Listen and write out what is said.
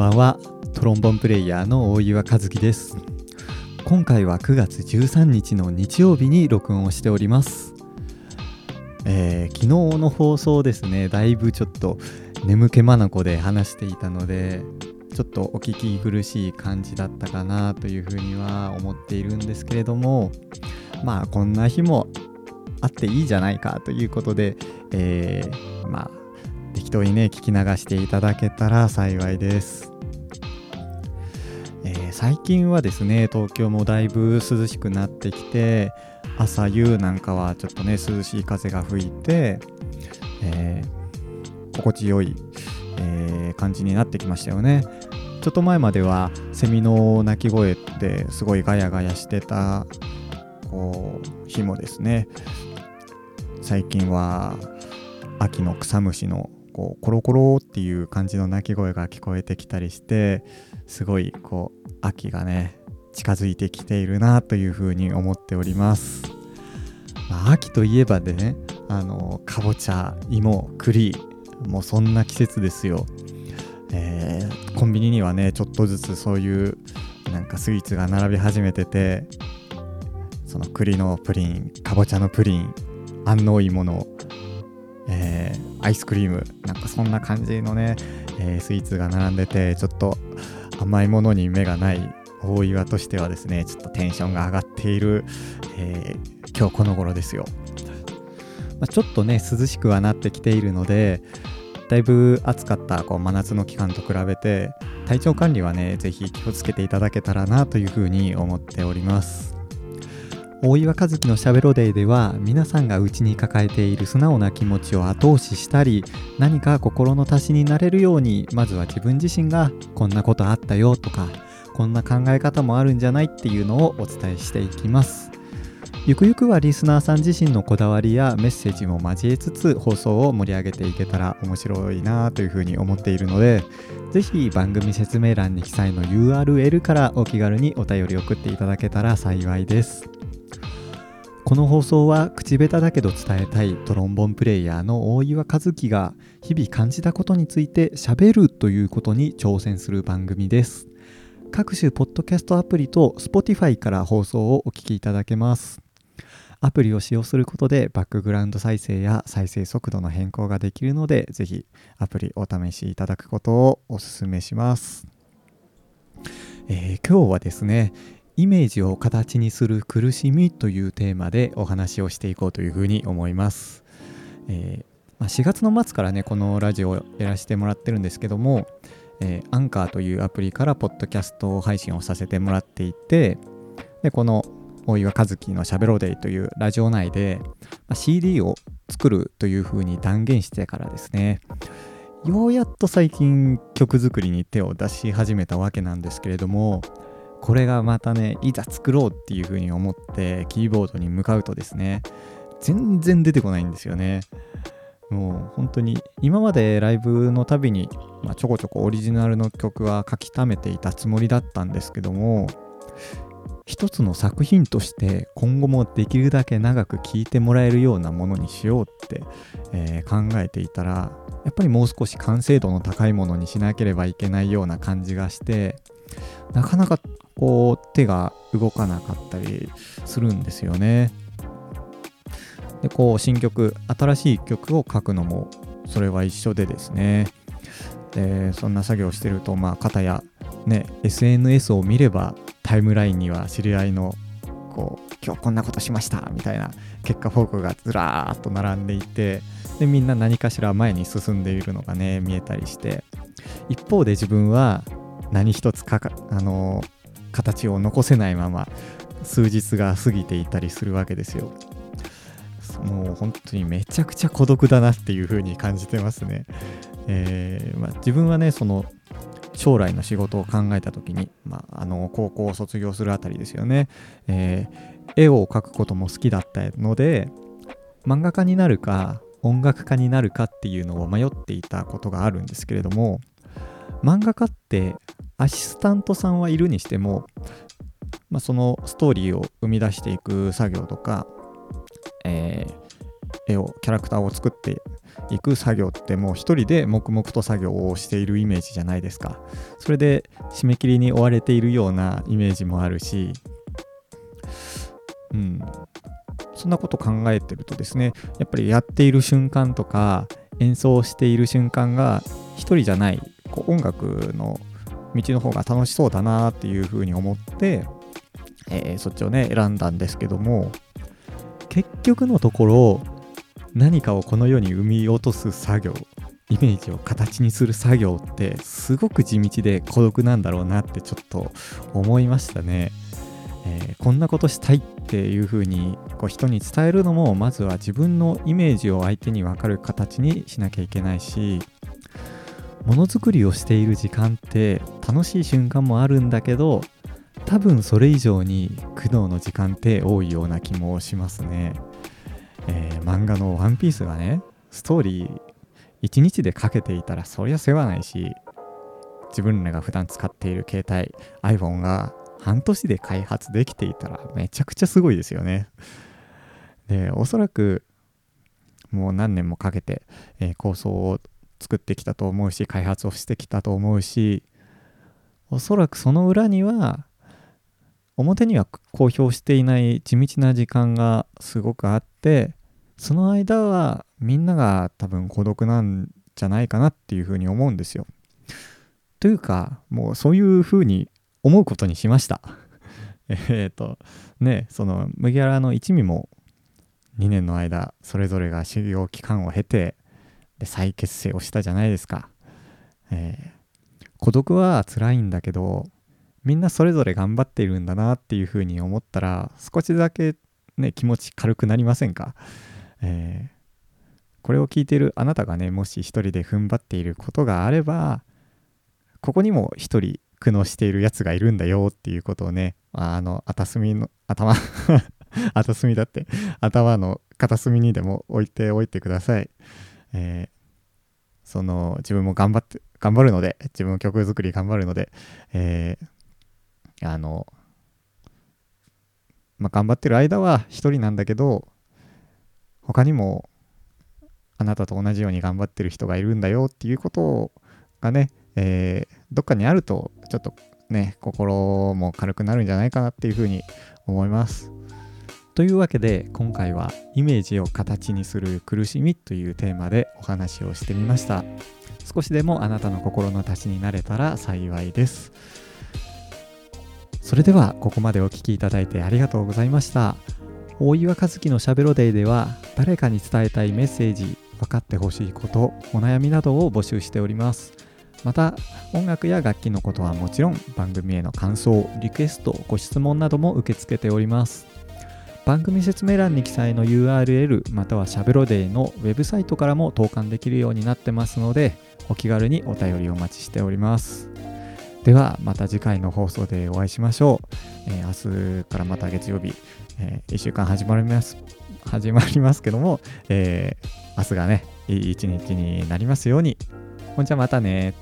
ばんは。トロンボンプレイヤーの大岩和樹です。今回は9月13日の日曜日に録音をしております。えー、昨日の放送ですね。だいぶちょっと眠気まなこで話していたのでちょっとお聞き苦しい感じだったかなというふうには思っているんですけれどもまあこんな日もあっていいじゃないかということで、えー、まあ適当にね聞き流していただけたら幸いです、えー、最近はですね東京もだいぶ涼しくなってきて朝夕なんかはちょっとね涼しい風が吹いて、えー、心地よい、えー、感じになってきましたよねちょっと前まではセミの鳴き声ってすごいガヤガヤしてたこう日もですね最近は秋の草むしのこうコロコロっていう感じの鳴き声が聞こえてきたりしてすごいこう秋がね近づいてきているなというふうに思っております、まあ、秋といえばでねあのかぼちゃ芋栗もうそんな季節ですよ、えー、コンビニにはねちょっとずつそういうなんかスイーツが並び始めててその栗のプリンかぼちゃのプリン安納芋の、えー、アイスクリーム。なんかそんな感じのね、えー、スイーツが並んでてちょっと甘いものに目がない大岩としてはですねちょっとテンションが上がっている、えー、今日この頃ですよ、まあ、ちょっとね涼しくはなってきているのでだいぶ暑かったこう真夏の期間と比べて体調管理はね是非気をつけていただけたらなというふうに思っております。大岩和樹のしゃべろデイでは皆さんが内に抱えている素直な気持ちを後押ししたり何か心の足しになれるようにまずは自分自身がこんなことあったよとかこんな考え方もあるんじゃないっていうのをお伝えしていきます。ゆくゆくはリスナーさん自身のこだわりやメッセージも交えつつ放送を盛り上げていけたら面白いなというふうに思っているのでぜひ番組説明欄に記載の URL からお気軽にお便り送っていただけたら幸いです。この放送は口下手だけど伝えたいトロンボンプレイヤーの大岩和樹が日々感じたことについてしゃべるということに挑戦する番組です。各種ポッドキャストアプリと Spotify から放送をお聞きいただけます。アプリを使用することでバックグラウンド再生や再生速度の変更ができるのでぜひアプリお試しいただくことをお勧めします、えー、今日はですねイメージを形にする苦しみというテーマでお話をしていこうというふうに思います、えーまあ、4月の末からねこのラジオをやらせてもらってるんですけども、えー、アンカーというアプリからポッドキャスト配信をさせてもらっていてでこの大岩和樹のしゃべろうデイというラジオ内で、ま、CD を作るというふうに断言してからですねようやっと最近曲作りに手を出し始めたわけなんですけれどもこれがまたねいざ作ろうっていうふうに思ってキーボードに向かうとですね全然出てこないんですよね。もう本当に今までライブのたびに、まあ、ちょこちょこオリジナルの曲は書き溜めていたつもりだったんですけども一つの作品として今後もできるだけ長く聴いてもらえるようなものにしようって、えー、考えていたらやっぱりもう少し完成度の高いものにしなければいけないような感じがしてなかなかこう手が動かなかったりするんですよね。でこう新曲新しい曲を書くのもそれは一緒でですねでそんな作業してるとまあ片やね SNS を見ればタイムラインには知り合いのこう今日こんなことしましたみたいな結果報告がずらーっと並んでいてでみんな何かしら前に進んでいるのがね見えたりして一方で自分は何一つかか、あの形を残せないまま数日が過ぎていたりするわけですよ。もう本当にめちゃくちゃ孤独だなっていう風に感じてますね。えー、まあ、自分はねその将来の仕事を考えた時に、まあ、あの高校を卒業するあたりですよね、えー、絵を描くことも好きだったので漫画家になるか音楽家になるかっていうのを迷っていたことがあるんですけれども漫画家ってアシスタントさんはいるにしても、まあ、そのストーリーを生み出していく作業とか、えー、絵をキャラクターを作っていく作業ってもう一人で黙々と作業をしているイメージじゃないですか。それで締め切りに追われているようなイメージもあるし。うん。そんなこと考えてるとですねやっぱりやっている瞬間とか演奏している瞬間が一人じゃないこう音楽の道の方が楽しそうだなっていうふうに思って、えー、そっちをね選んだんですけども結局のところ何かをこの世に生み落とす作業イメージを形にする作業ってすごく地道で孤独なんだろうなってちょっと思いましたね。えー、こんなことしたいっていう風にこう人に伝えるのもまずは自分のイメージを相手に分かる形にしなきゃいけないしものづくりをしている時間って楽しい瞬間もあるんだけど多分それ以上に苦悩の時間って多いような気もしますね。えー、漫画の「ワンピースがねストーリー1日でかけていたらそりゃ世話ないし自分らが普段使っている携帯 iPhone が半年で開発できていたらめちゃくちゃすごいですよね。でおそらくもう何年もかけて、えー、構想を作ってきたと思うし開発をしてきたと思うしおそらくその裏には表には公表していない地道な時間がすごくあってその間はみんなが多分孤独なんじゃないかなっていうふうに思うんですよ。というかもうそういうふうに思うことにしました。えっとねその麦わらの一味も2年の間それぞれが修行期間を経てで再結成をしたじゃないですか。えー、孤独は辛いんだけどみんなそれぞれ頑張っているんだなっていうふうに思ったら少しだけね気持ち軽くなりませんか、えー、これを聞いているあなたがねもし一人で踏ん張っていることがあればここにも一人苦悩しているやつがいるんだよっていうことをねあの片隅の頭後隅だって頭の片隅にでも置いておいてください。えー、その自分も頑張って頑張るので自分曲作り頑張るので、えー、あのまあ、頑張ってる間は一人なんだけど他にもあなたと同じように頑張ってる人がいるんだよっていうことがね、えー、どっかにあるとちょっとね心も軽くなるんじゃないかなっていうふうに思います。というわけで今回はイメージを形にする苦しみというテーマでお話をしてみました。少しでもあなたの心の足しになれたら幸いです。それではここまでお聴きいただいてありがとうございました。大岩和樹のしゃべろデイでは誰かに伝えたいメッセージ分かってほしいことお悩みなどを募集しております。また音楽や楽器のことはもちろん番組への感想リクエストご質問なども受け付けております。番組説明欄に記載の URL またはしゃべろデイのウェブサイトからも投函できるようになってますのでお気軽にお便りお待ちしております。ではまた次回の放送でお会いしましょう、えー、明日からまた月曜日、えー、1週間始まります始まりますけども、えー、明日がねいい一日になりますように。ほんじゃまたね